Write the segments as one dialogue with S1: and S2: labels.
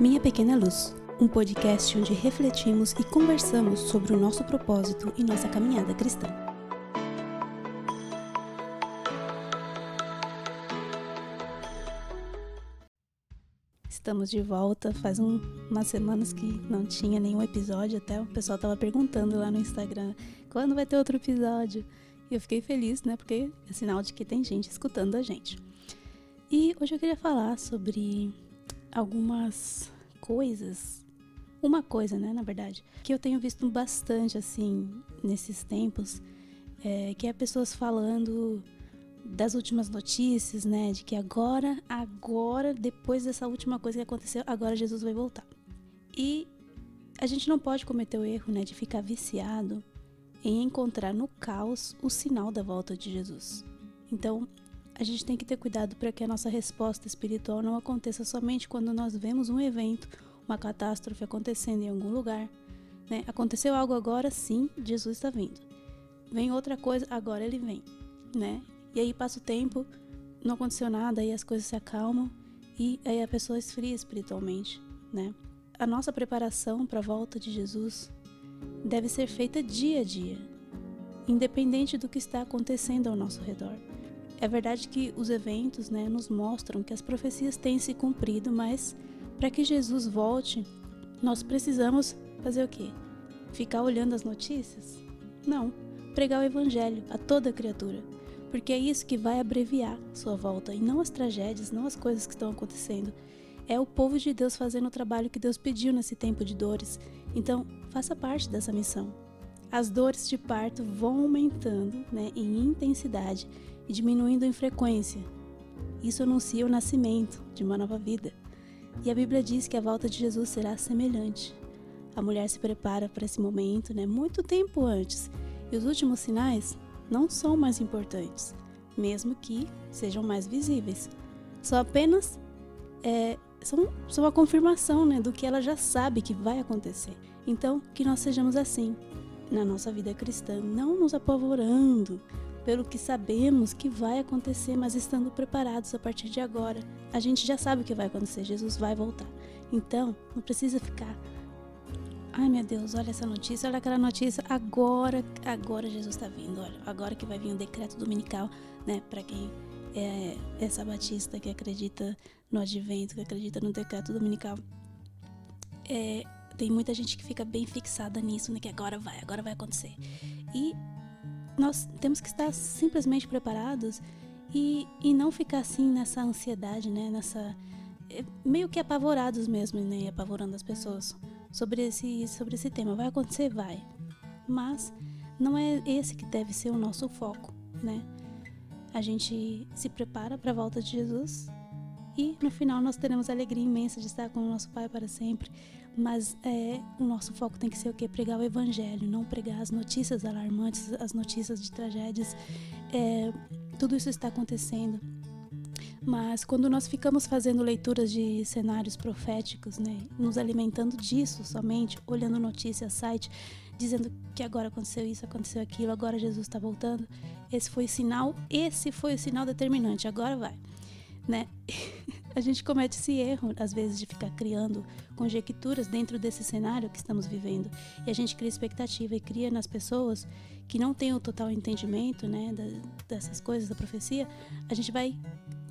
S1: Minha Pequena Luz, um podcast onde refletimos e conversamos sobre o nosso propósito e nossa caminhada cristã. Estamos de volta. Faz um, umas semanas que não tinha nenhum episódio, até o pessoal estava perguntando lá no Instagram quando vai ter outro episódio. E eu fiquei feliz, né? Porque é sinal de que tem gente escutando a gente. E hoje eu queria falar sobre algumas coisas. Uma coisa, né, na verdade, que eu tenho visto bastante assim nesses tempos, é, que é pessoas falando das últimas notícias, né, de que agora, agora, depois dessa última coisa que aconteceu, agora Jesus vai voltar. E a gente não pode cometer o erro, né, de ficar viciado em encontrar no caos o sinal da volta de Jesus. Então, a gente tem que ter cuidado para que a nossa resposta espiritual não aconteça somente quando nós vemos um evento, uma catástrofe acontecendo em algum lugar. Né? Aconteceu algo agora, sim, Jesus está vindo. Vem outra coisa, agora ele vem. Né? E aí passa o tempo, não aconteceu nada, aí as coisas se acalmam e aí a pessoa esfria espiritualmente. Né? A nossa preparação para a volta de Jesus deve ser feita dia a dia, independente do que está acontecendo ao nosso redor. É verdade que os eventos né, nos mostram que as profecias têm se cumprido, mas para que Jesus volte, nós precisamos fazer o quê? Ficar olhando as notícias? Não, pregar o evangelho a toda criatura, porque é isso que vai abreviar sua volta e não as tragédias, não as coisas que estão acontecendo. É o povo de Deus fazendo o trabalho que Deus pediu nesse tempo de dores. Então, faça parte dessa missão. As dores de parto vão aumentando né, em intensidade e diminuindo em frequência. Isso anuncia o nascimento de uma nova vida. E a Bíblia diz que a volta de Jesus será semelhante. A mulher se prepara para esse momento né, muito tempo antes, e os últimos sinais não são mais importantes, mesmo que sejam mais visíveis. São apenas é, são, são a confirmação né, do que ela já sabe que vai acontecer. Então, que nós sejamos assim na nossa vida cristã, não nos apavorando, pelo que sabemos que vai acontecer, mas estando preparados a partir de agora. A gente já sabe o que vai acontecer, Jesus vai voltar. Então, não precisa ficar Ai meu Deus, olha essa notícia, olha aquela notícia. Agora, agora Jesus está vindo. Olha, agora que vai vir o decreto dominical, né? Para quem é, é sabatista, que acredita no advento, que acredita no decreto dominical. É, tem muita gente que fica bem fixada nisso, né? Que agora vai, agora vai acontecer. E nós temos que estar simplesmente preparados e, e não ficar assim nessa ansiedade, né? Nessa é, meio que apavorados mesmo, né? Apavorando as pessoas sobre esse sobre esse tema. Vai acontecer, vai. Mas não é esse que deve ser o nosso foco, né? A gente se prepara para a volta de Jesus e no final nós teremos a alegria imensa de estar com o nosso Pai para sempre. Mas é, o nosso foco tem que ser o que? Pregar o Evangelho, não pregar as notícias alarmantes, as notícias de tragédias. É, tudo isso está acontecendo. Mas quando nós ficamos fazendo leituras de cenários proféticos, né, nos alimentando disso somente, olhando notícias, site, dizendo que agora aconteceu isso, aconteceu aquilo, agora Jesus está voltando, esse foi o sinal, esse foi o sinal determinante, agora vai, né? a gente comete esse erro, às vezes, de ficar criando conjecturas dentro desse cenário que estamos vivendo. E a gente cria expectativa e cria nas pessoas que não têm o total entendimento né, dessas coisas, da profecia, a gente vai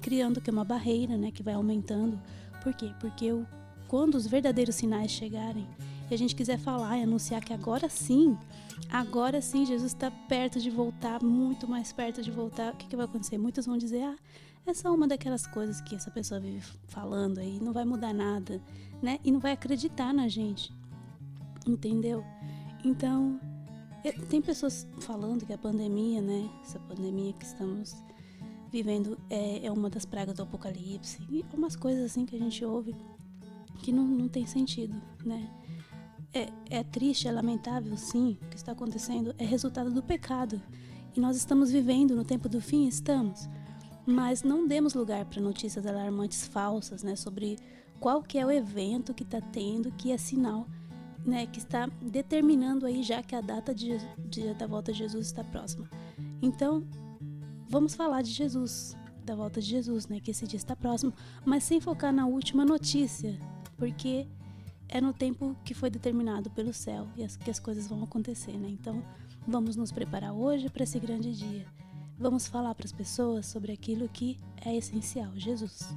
S1: criando que é uma barreira, né, que vai aumentando. Por quê? Porque o, quando os verdadeiros sinais chegarem e a gente quiser falar e anunciar que agora sim, agora sim Jesus está perto de voltar, muito mais perto de voltar, o que, que vai acontecer? Muitos vão dizer, ah, é só uma daquelas coisas que essa pessoa vive falando aí, não vai mudar nada, né? E não vai acreditar na gente. Entendeu? Então, tem pessoas falando que a pandemia, né? Essa pandemia que estamos vivendo é, é uma das pragas do apocalipse. E umas coisas assim que a gente ouve que não, não tem sentido, né? É, é triste, é lamentável, sim, o que está acontecendo é resultado do pecado. E nós estamos vivendo no tempo do fim, estamos mas não demos lugar para notícias alarmantes falsas, né, sobre qual que é o evento que está tendo, que é sinal, né, que está determinando aí já que a data de, de, da volta de Jesus está próxima. Então, vamos falar de Jesus, da volta de Jesus, né, que esse dia está próximo, mas sem focar na última notícia, porque é no tempo que foi determinado pelo céu e as, que as coisas vão acontecer, né? Então, vamos nos preparar hoje para esse grande dia. Vamos falar para as pessoas sobre aquilo que é essencial, Jesus.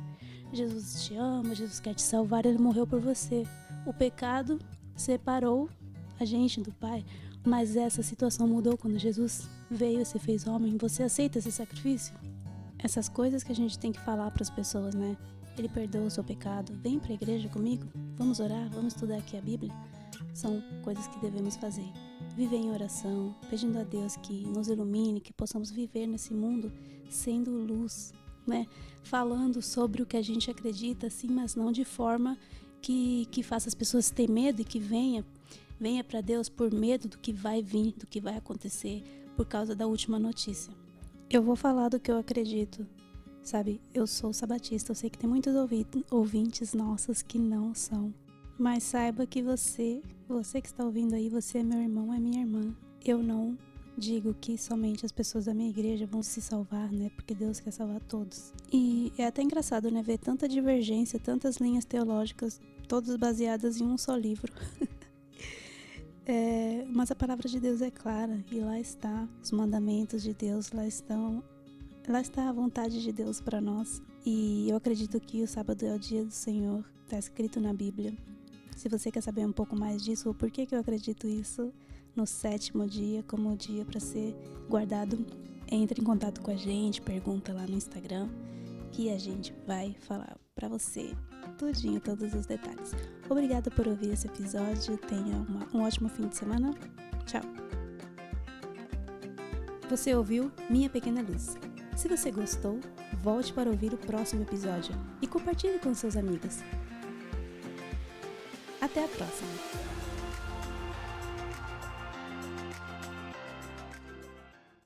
S1: Jesus te ama, Jesus quer te salvar, ele morreu por você. O pecado separou a gente do Pai, mas essa situação mudou quando Jesus veio e se fez homem. Você aceita esse sacrifício? Essas coisas que a gente tem que falar para as pessoas, né? Ele perdoa o seu pecado. Vem para a igreja comigo. Vamos orar, vamos estudar aqui a Bíblia. São coisas que devemos fazer. Viver em oração, pedindo a Deus que nos ilumine, que possamos viver nesse mundo sendo luz, né? Falando sobre o que a gente acredita, sim, mas não de forma que, que faça as pessoas ter medo e que venha, venha para Deus por medo do que vai vir, do que vai acontecer por causa da última notícia. Eu vou falar do que eu acredito, sabe? Eu sou sabatista, eu sei que tem muitos ouvintes nossos que não são. Mas saiba que você, você que está ouvindo aí, você é meu irmão, é minha irmã. Eu não digo que somente as pessoas da minha igreja vão se salvar, né? Porque Deus quer salvar todos. E é até engraçado, né? Ver tanta divergência, tantas linhas teológicas, todas baseadas em um só livro. é, mas a palavra de Deus é clara e lá está os mandamentos de Deus, lá estão, lá está a vontade de Deus para nós. E eu acredito que o sábado é o dia do Senhor, está escrito na Bíblia. Se você quer saber um pouco mais disso, ou por que, que eu acredito isso, no sétimo dia como dia para ser guardado, entre em contato com a gente, pergunta lá no Instagram que a gente vai falar para você tudinho, todos os detalhes. Obrigada por ouvir esse episódio, tenha uma, um ótimo fim de semana. Tchau. Você ouviu Minha Pequena Luz. Se você gostou, volte para ouvir o próximo episódio e compartilhe com seus amigos. Até a próxima!